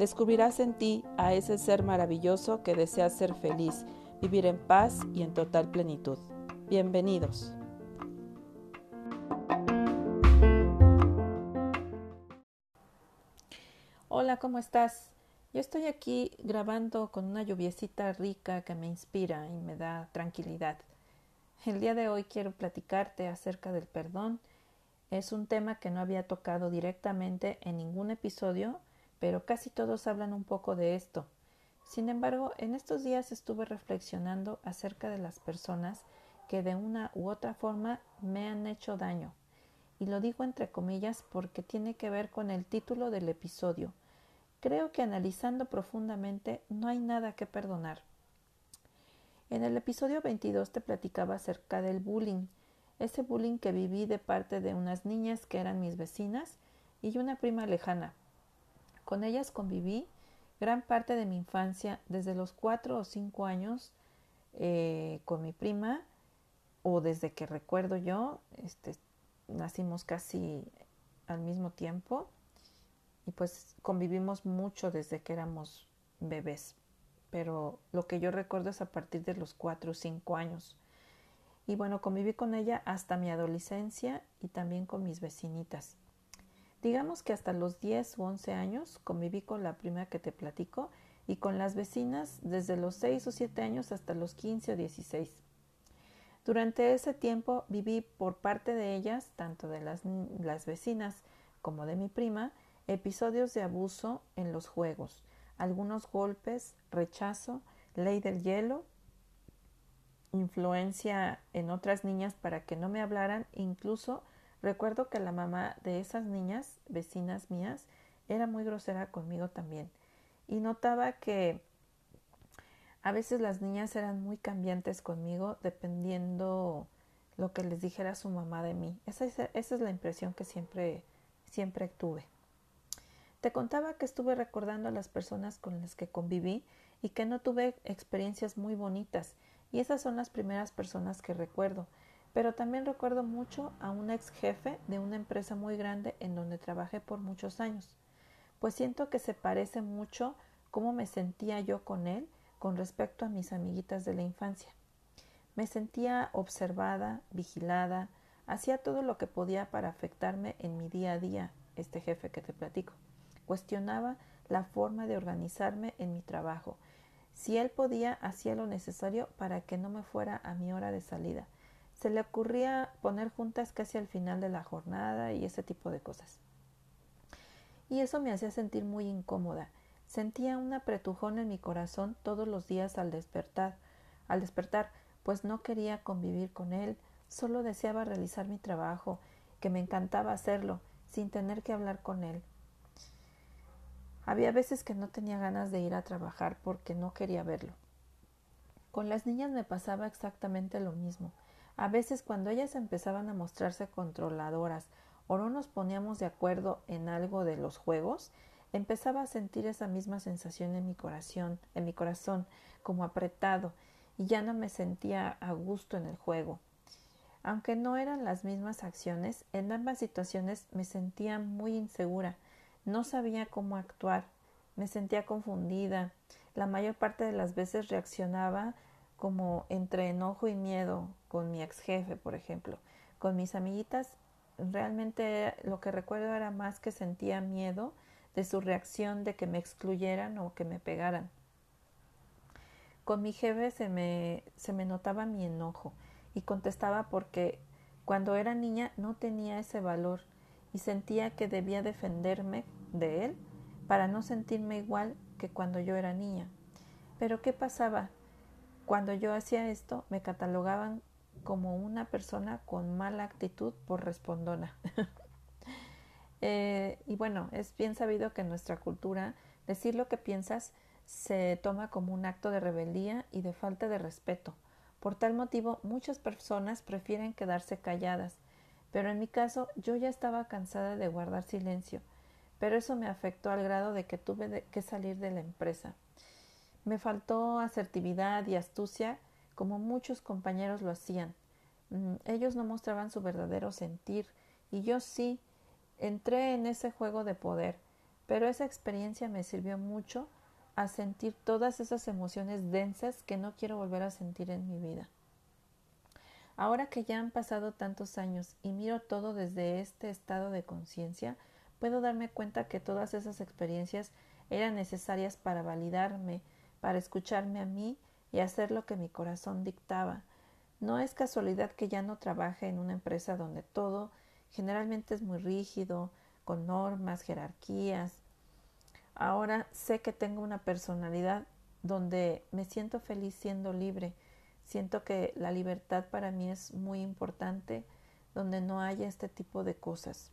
Descubrirás en ti a ese ser maravilloso que desea ser feliz, vivir en paz y en total plenitud. Bienvenidos. Hola, ¿cómo estás? Yo estoy aquí grabando con una lluviecita rica que me inspira y me da tranquilidad. El día de hoy quiero platicarte acerca del perdón. Es un tema que no había tocado directamente en ningún episodio, pero casi todos hablan un poco de esto. Sin embargo, en estos días estuve reflexionando acerca de las personas que de una u otra forma me han hecho daño. Y lo digo entre comillas porque tiene que ver con el título del episodio, Creo que analizando profundamente no hay nada que perdonar. En el episodio 22 te platicaba acerca del bullying, ese bullying que viví de parte de unas niñas que eran mis vecinas y una prima lejana. Con ellas conviví gran parte de mi infancia, desde los cuatro o cinco años eh, con mi prima, o desde que recuerdo yo, este, nacimos casi al mismo tiempo y pues convivimos mucho desde que éramos bebés, pero lo que yo recuerdo es a partir de los cuatro o cinco años. Y bueno, conviví con ella hasta mi adolescencia y también con mis vecinitas. Digamos que hasta los 10 u 11 años conviví con la prima que te platico y con las vecinas desde los 6 o 7 años hasta los 15 o 16. Durante ese tiempo viví por parte de ellas, tanto de las, las vecinas como de mi prima, episodios de abuso en los juegos, algunos golpes, rechazo, ley del hielo, influencia en otras niñas para que no me hablaran, incluso recuerdo que la mamá de esas niñas, vecinas mías, era muy grosera conmigo también. Y notaba que a veces las niñas eran muy cambiantes conmigo dependiendo lo que les dijera su mamá de mí. Esa es, la impresión que siempre, siempre tuve. Te contaba que estuve recordando a las personas con las que conviví y que no tuve experiencias muy bonitas, y esas son las primeras personas que recuerdo. Pero también recuerdo mucho a un ex jefe de una empresa muy grande en donde trabajé por muchos años, pues siento que se parece mucho cómo me sentía yo con él con respecto a mis amiguitas de la infancia. Me sentía observada, vigilada, hacía todo lo que podía para afectarme en mi día a día, este jefe que te platico. Cuestionaba la forma de organizarme en mi trabajo. Si él podía, hacía lo necesario para que no me fuera a mi hora de salida. Se le ocurría poner juntas casi al final de la jornada y ese tipo de cosas. Y eso me hacía sentir muy incómoda. Sentía un apretujón en mi corazón todos los días al despertar, al despertar, pues no quería convivir con él, solo deseaba realizar mi trabajo, que me encantaba hacerlo, sin tener que hablar con él. Había veces que no tenía ganas de ir a trabajar porque no quería verlo. Con las niñas me pasaba exactamente lo mismo. A veces cuando ellas empezaban a mostrarse controladoras o no nos poníamos de acuerdo en algo de los juegos, empezaba a sentir esa misma sensación en mi corazón, en mi corazón, como apretado, y ya no me sentía a gusto en el juego. Aunque no eran las mismas acciones, en ambas situaciones me sentía muy insegura, no sabía cómo actuar, me sentía confundida. La mayor parte de las veces reaccionaba como entre enojo y miedo con mi ex jefe, por ejemplo. Con mis amiguitas, realmente lo que recuerdo era más que sentía miedo de su reacción de que me excluyeran o que me pegaran. Con mi jefe se me, se me notaba mi enojo y contestaba porque cuando era niña no tenía ese valor y sentía que debía defenderme de él para no sentirme igual que cuando yo era niña. Pero ¿qué pasaba? Cuando yo hacía esto me catalogaban como una persona con mala actitud por respondona. Eh, y bueno, es bien sabido que en nuestra cultura decir lo que piensas se toma como un acto de rebeldía y de falta de respeto. Por tal motivo, muchas personas prefieren quedarse calladas, pero en mi caso yo ya estaba cansada de guardar silencio, pero eso me afectó al grado de que tuve que salir de la empresa. Me faltó asertividad y astucia como muchos compañeros lo hacían. Mm, ellos no mostraban su verdadero sentir y yo sí entré en ese juego de poder, pero esa experiencia me sirvió mucho a sentir todas esas emociones densas que no quiero volver a sentir en mi vida. Ahora que ya han pasado tantos años y miro todo desde este estado de conciencia, puedo darme cuenta que todas esas experiencias eran necesarias para validarme, para escucharme a mí y hacer lo que mi corazón dictaba. No es casualidad que ya no trabaje en una empresa donde todo generalmente es muy rígido, con normas, jerarquías. Ahora sé que tengo una personalidad donde me siento feliz siendo libre. Siento que la libertad para mí es muy importante, donde no haya este tipo de cosas,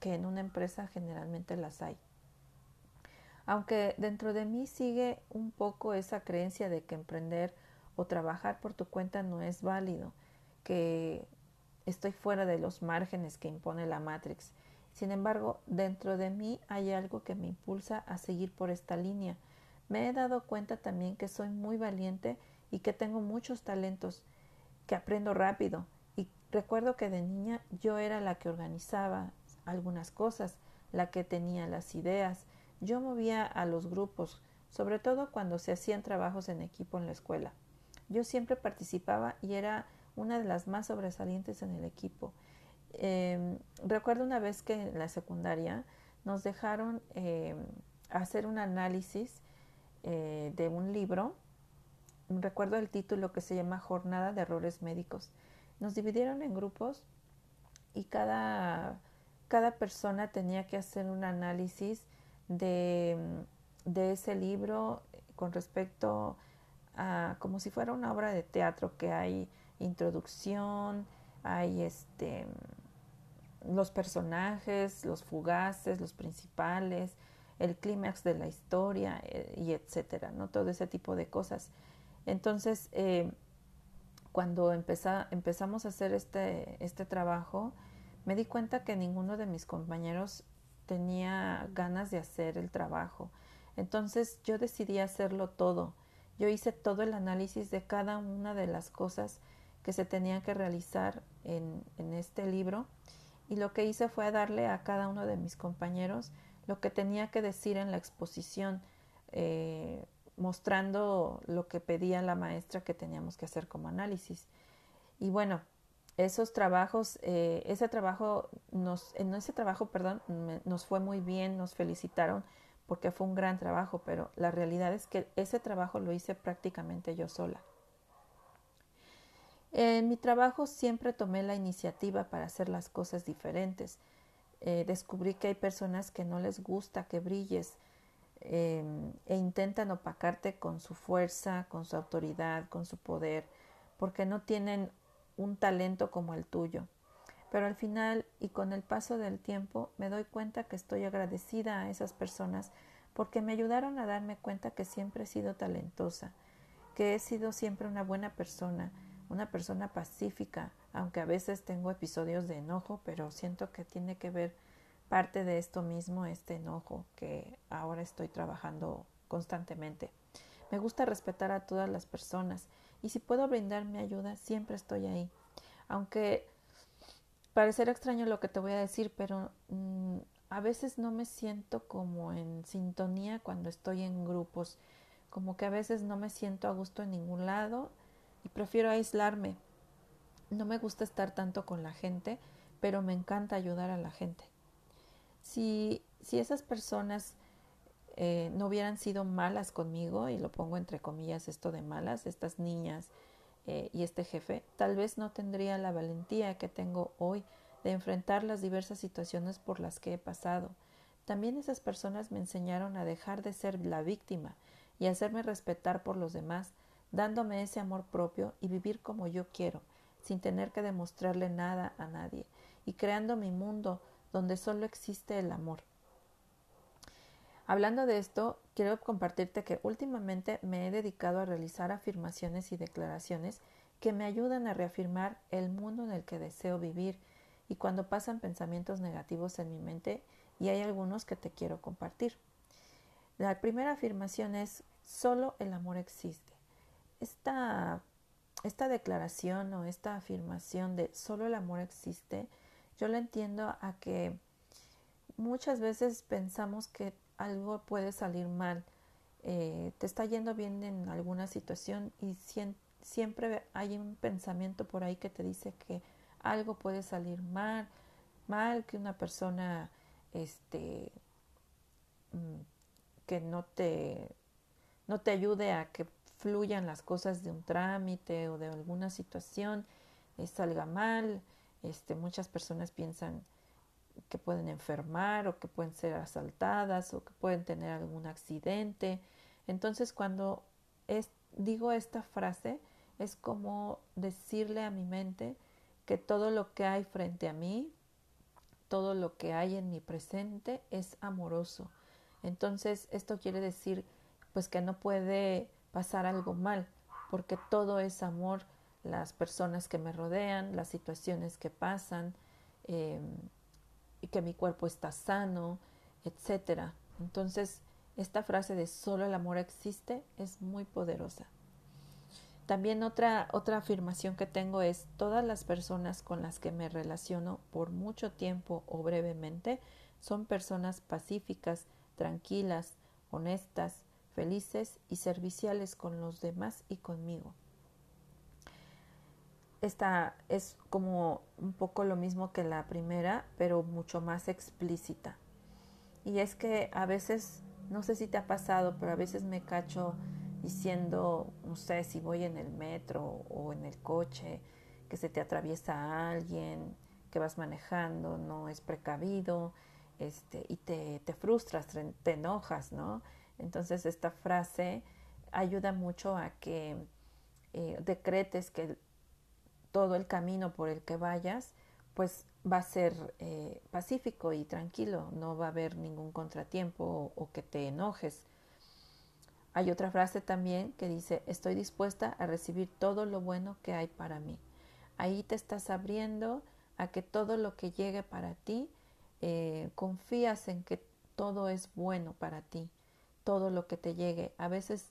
que en una empresa generalmente las hay. Aunque dentro de mí sigue un poco esa creencia de que emprender o trabajar por tu cuenta no es válido, que estoy fuera de los márgenes que impone la Matrix. Sin embargo, dentro de mí hay algo que me impulsa a seguir por esta línea. Me he dado cuenta también que soy muy valiente y que tengo muchos talentos, que aprendo rápido. Y recuerdo que de niña yo era la que organizaba algunas cosas, la que tenía las ideas, yo movía a los grupos, sobre todo cuando se hacían trabajos en equipo en la escuela. Yo siempre participaba y era una de las más sobresalientes en el equipo. Em, recuerdo una vez que en la secundaria nos dejaron em, hacer un análisis eh, de un libro. Recuerdo el título que se llama Jornada de Errores Médicos. Nos dividieron en grupos y cada, cada persona tenía que hacer un análisis de, de ese libro con respecto a como si fuera una obra de teatro que hay introducción, hay este los personajes, los fugaces, los principales, el clímax de la historia eh, y etcétera, ¿no? Todo ese tipo de cosas. Entonces, eh, cuando empezamos a hacer este, este trabajo, me di cuenta que ninguno de mis compañeros tenía ganas de hacer el trabajo. Entonces yo decidí hacerlo todo. Yo hice todo el análisis de cada una de las cosas que se tenían que realizar en, en este libro y lo que hice fue darle a cada uno de mis compañeros lo que tenía que decir en la exposición, eh, mostrando lo que pedía la maestra que teníamos que hacer como análisis. Y bueno, esos trabajos, eh, ese trabajo, nos, en ese trabajo, perdón, nos fue muy bien, nos felicitaron porque fue un gran trabajo, pero la realidad es que ese trabajo lo hice prácticamente yo sola. En mi trabajo siempre tomé la iniciativa para hacer las cosas diferentes. Eh, descubrí que hay personas que no les gusta que brilles em, e intentan opacarte con su fuerza, con su autoridad, con su poder, porque no tienen un talento como el tuyo. Pero al final y con el paso del tiempo me doy cuenta que estoy agradecida a esas personas porque me ayudaron a darme cuenta que siempre he sido talentosa, que he sido siempre una buena persona, una persona pacífica, aunque a veces tengo episodios de enojo, pero siento que tiene que ver parte de esto mismo, este enojo que ahora estoy trabajando constantemente. Me gusta respetar a todas las personas y si puedo brindar mi ayuda, siempre estoy ahí. Aunque parecerá extraño lo que te voy a decir, pero mm, a veces no me siento como en sintonía cuando estoy en grupos, como que a veces no me siento a gusto en ningún lado y prefiero aislarme. No me gusta estar tanto con la gente, pero me encanta ayudar a la gente. Si, si esas personas eh, no hubieran sido malas conmigo, y lo pongo entre comillas esto de malas, estas niñas eh, y este jefe, tal vez no tendría la valentía que tengo hoy de enfrentar las diversas situaciones por las que he pasado. También esas personas me enseñaron a dejar de ser la víctima y hacerme respetar por los demás, dándome ese amor propio y vivir como yo quiero, sin tener que demostrarle nada a nadie, y creando mi mundo donde solo existe el amor. Hablando de esto, quiero compartirte que últimamente me he dedicado a realizar afirmaciones y declaraciones que me ayudan a reafirmar el mundo en el que deseo vivir y cuando pasan pensamientos negativos en mi mente y hay algunos que te quiero compartir. La primera afirmación es solo el amor existe. Esta, esta declaración o esta afirmación de solo el amor existe, yo la entiendo a que muchas veces pensamos que algo puede salir mal, eh, te está yendo bien en alguna situación y siempre hay un pensamiento por ahí que te dice que algo puede salir mal, mal, que una persona este mm, que no te no te ayude a que fluyan las cosas de un trámite o de alguna situación eh, salga mal este muchas personas piensan que pueden enfermar o que pueden ser asaltadas o que pueden tener algún accidente entonces cuando es, digo esta frase es como decirle a mi mente que todo lo que hay frente a mí, todo lo que hay en mi presente es amoroso. Entonces, esto quiere decir pues que no puede pasar algo mal, porque todo es amor, las personas que me rodean, las situaciones que pasan, em, y que mi cuerpo está sano, etcétera. Entonces, esta frase de solo el amor existe es muy poderosa. También otra, otra afirmación que tengo es todas las personas con las que me relaciono por mucho tiempo o brevemente son personas pacíficas, tranquilas, honestas, felices y serviciales con los demás y conmigo. Esta es como un poco lo mismo que la primera, pero mucho más explícita. Y es que a veces, no sé si te ha pasado, pero a veces me cacho diciendo, no sé, si voy en el metro o en el coche, que se te atraviesa alguien, que vas manejando, no es precavido, este, y te, te frustras, te enojas, ¿no? Entonces esta frase ayuda mucho a que eh, decretes que todo el camino por el que vayas, pues va a ser eh, pacífico y tranquilo, no va a haber ningún contratiempo o que te enojes hay otra frase también que dice, estoy dispuesta a recibir todo lo bueno que hay para mí. Ahí te estás abriendo a que todo lo que llegue para ti, eh, confías en que todo es bueno para ti, todo lo que te llegue. A veces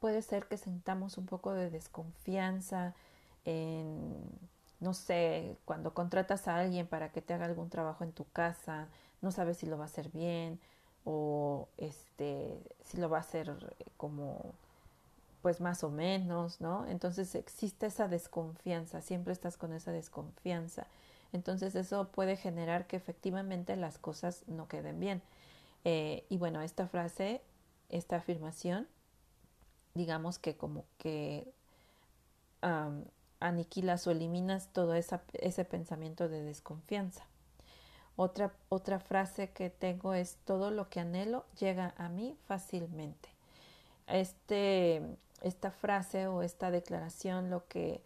puede ser que sentamos un poco de desconfianza en, no sé, cuando contratas a alguien para que te haga algún trabajo en tu casa, no sabes si lo va a hacer bien, o este si lo va a hacer como pues más o menos, ¿no? Entonces existe esa desconfianza, siempre estás con esa desconfianza. Entonces eso puede generar que efectivamente las cosas no queden bien. Eh, y bueno, esta frase, esta afirmación, digamos que como que aniquilas o eliminas todo ese pensamiento de desconfianza. Otra, otra frase que tengo es todo lo que anhelo llega a mí fácilmente. Este, esta frase o esta declaración lo que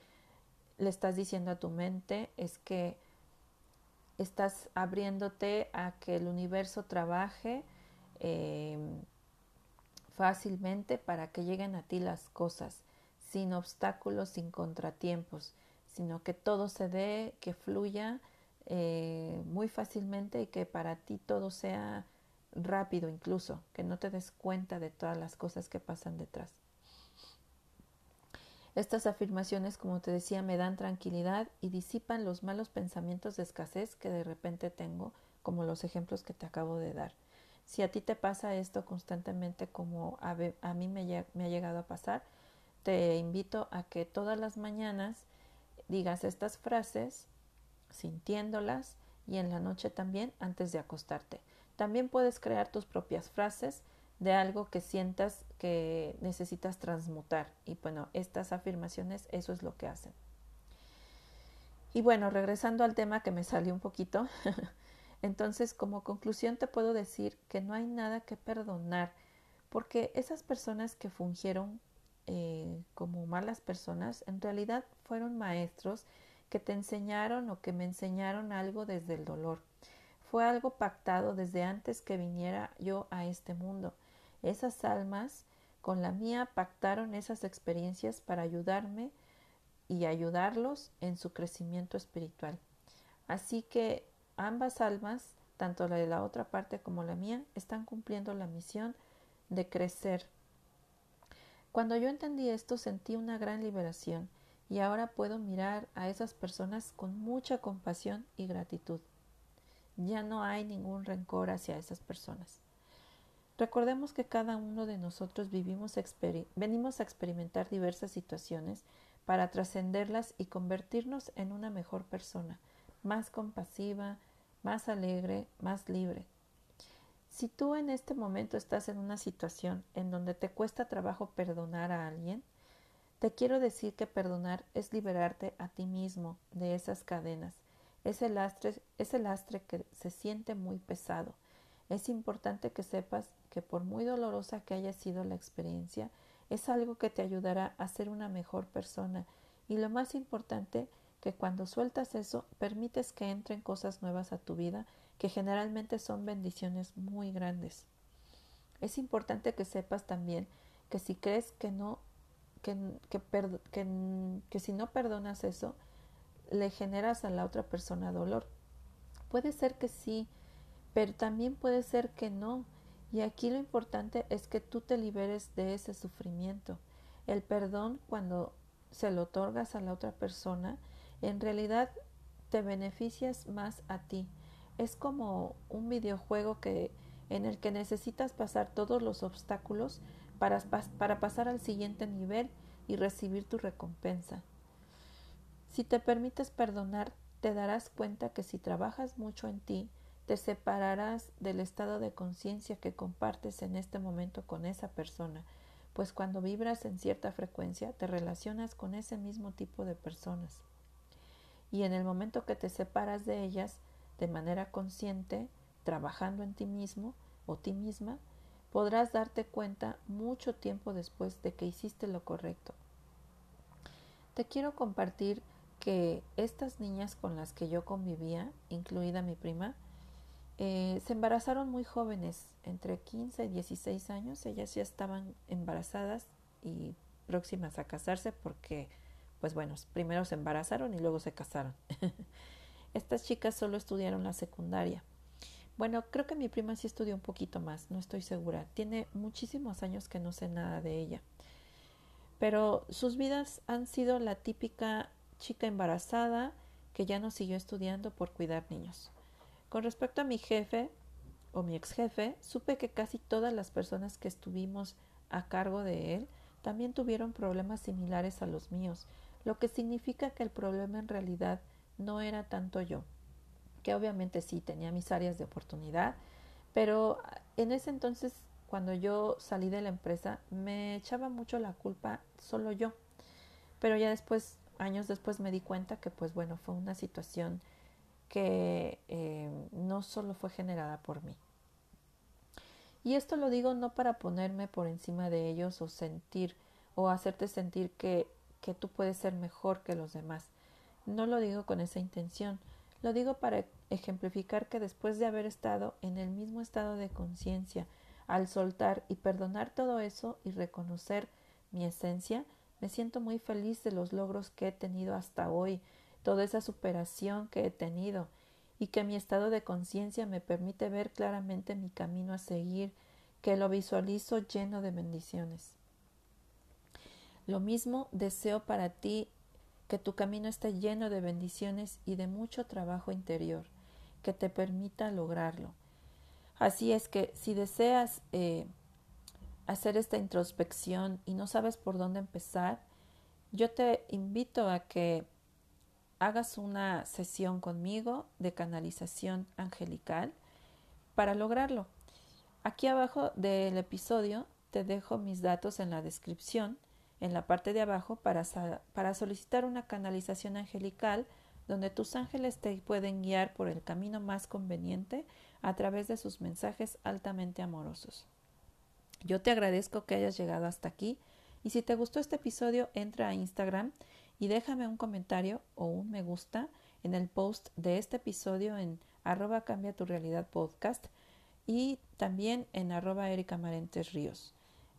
le estás diciendo a tu mente es que estás abriéndote a que el universo trabaje em, fácilmente para que lleguen a ti las cosas, sin obstáculos, sin contratiempos, sino que todo se dé, que fluya eh, muy fácilmente y que para ti todo sea rápido incluso, que no te des cuenta de todas las cosas que pasan detrás. Estas afirmaciones, como te decía, me dan tranquilidad y disipan los malos pensamientos de escasez que de repente tengo, como los ejemplos que te acabo de dar. Si a ti te pasa esto constantemente como a, mí me ha llegado a pasar, te invito a que todas las mañanas digas estas frases sintiéndolas y en la noche también antes de acostarte. También puedes crear tus propias frases de algo que sientas que necesitas transmutar. Y bueno, estas afirmaciones eso es lo que hacen. Y bueno, regresando al tema que me salió un poquito, entonces como conclusión te puedo decir que no hay nada que perdonar, porque esas personas que fungieron eh, como malas personas en realidad fueron maestros que te enseñaron o que me enseñaron algo desde el dolor. Fue algo pactado desde antes que viniera yo a este mundo. Esas almas con la mía pactaron esas experiencias para ayudarme y ayudarlos en su crecimiento espiritual. Así que ambas almas, tanto la de la otra parte como la mía, están cumpliendo la misión de crecer. Cuando yo entendí esto sentí una gran liberación y ahora puedo mirar a esas personas con mucha compasión y gratitud. Ya no hay ningún rencor hacia esas personas. Recordemos que cada uno de nosotros vivimos venimos a experimentar diversas situaciones para trascenderlas y convertirnos en una mejor persona, más compasiva, más alegre, más libre. Si tú en este momento estás en una situación en donde te cuesta trabajo perdonar a alguien, te quiero decir que perdonar es liberarte a ti mismo de esas cadenas, ese lastre, ese lastre que se siente muy pesado. Es importante que sepas que por muy dolorosa que haya sido la experiencia, es algo que te ayudará a ser una mejor persona y lo más importante que cuando sueltas eso permites que entren cosas nuevas a tu vida que generalmente son bendiciones muy grandes. Es importante que sepas también que si crees que no que, que, que si no perdonas eso le generas a la otra persona dolor. Puede ser que sí, pero también puede ser que no y aquí lo importante es que tú te liberes de ese sufrimiento. El perdón, cuando se lo otorgas a la otra persona, en realidad te beneficias más a ti. Es como un videojuego que en el que necesitas pasar todos los obstáculos para, para pasar al siguiente nivel y recibir tu recompensa. Si te permites perdonar, te darás cuenta que si trabajas mucho en ti, te separarás del estado de conciencia que compartes en este momento con esa persona, pues cuando vibras en cierta frecuencia te relacionas con ese mismo tipo de personas. Y en el momento que te separas de ellas de manera consciente, trabajando en ti mismo o ti misma, podrás darte cuenta mucho tiempo después de que hiciste lo correcto. Te quiero compartir que estas niñas con las que yo convivía, incluida mi prima, eh, se embarazaron muy jóvenes, entre 15 y 16 años. Ellas ya estaban embarazadas y próximas a casarse porque, pues bueno, primero se embarazaron y luego se casaron. Estas chicas solo estudiaron la secundaria. Bueno, creo que mi prima sí estudió un poquito más, no estoy segura. Tiene muchísimos años que no sé nada de ella. Pero sus vidas han sido la típica chica embarazada que ya no siguió estudiando por cuidar niños. Con respecto a mi jefe o mi ex jefe, supe que casi todas las personas que estuvimos a cargo de él también tuvieron problemas similares a los míos, lo que significa que el problema en realidad no era tanto yo, que obviamente sí tenía mis áreas de oportunidad, pero en ese entonces, cuando yo salí de la empresa, me echaba mucho la culpa solo yo. Pero ya después, años después, me di cuenta que, pues bueno, fue una situación que eh, no solo fue generada por mí. Y esto lo digo no para ponerme por encima de ellos o sentir o hacerte sentir que, que tú puedes ser mejor que los demás. No lo digo con esa intención, lo digo para ejemplificar que después de haber estado en el mismo estado de conciencia, al soltar y perdonar todo eso y reconocer mi esencia, me siento muy feliz de los logros que he tenido hasta hoy, toda esa superación que he tenido y que mi estado de conciencia me permite ver claramente mi camino a seguir, que lo visualizo lleno de bendiciones. Lo mismo deseo para ti que tu camino esté lleno de bendiciones y de mucho trabajo interior que te permita lograrlo. Así es que si deseas eh, hacer esta introspección y no sabes por dónde empezar, yo te invito a que hagas una sesión conmigo de canalización angelical para lograrlo. Aquí abajo del episodio te dejo mis datos en la descripción, en la parte de abajo, para, para solicitar una canalización angelical donde tus ángeles te pueden guiar por el camino más conveniente a través de sus mensajes altamente amorosos. Yo te agradezco que hayas llegado hasta aquí y si te gustó este episodio entra a Instagram y déjame un comentario o un me gusta en el post de este episodio en arroba cambia tu realidad podcast y también en arroba Erika Marentes Ríos.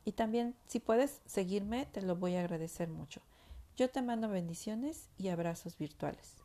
Y también si puedes seguirme te lo voy a agradecer mucho. Yo te mando bendiciones y abrazos virtuales.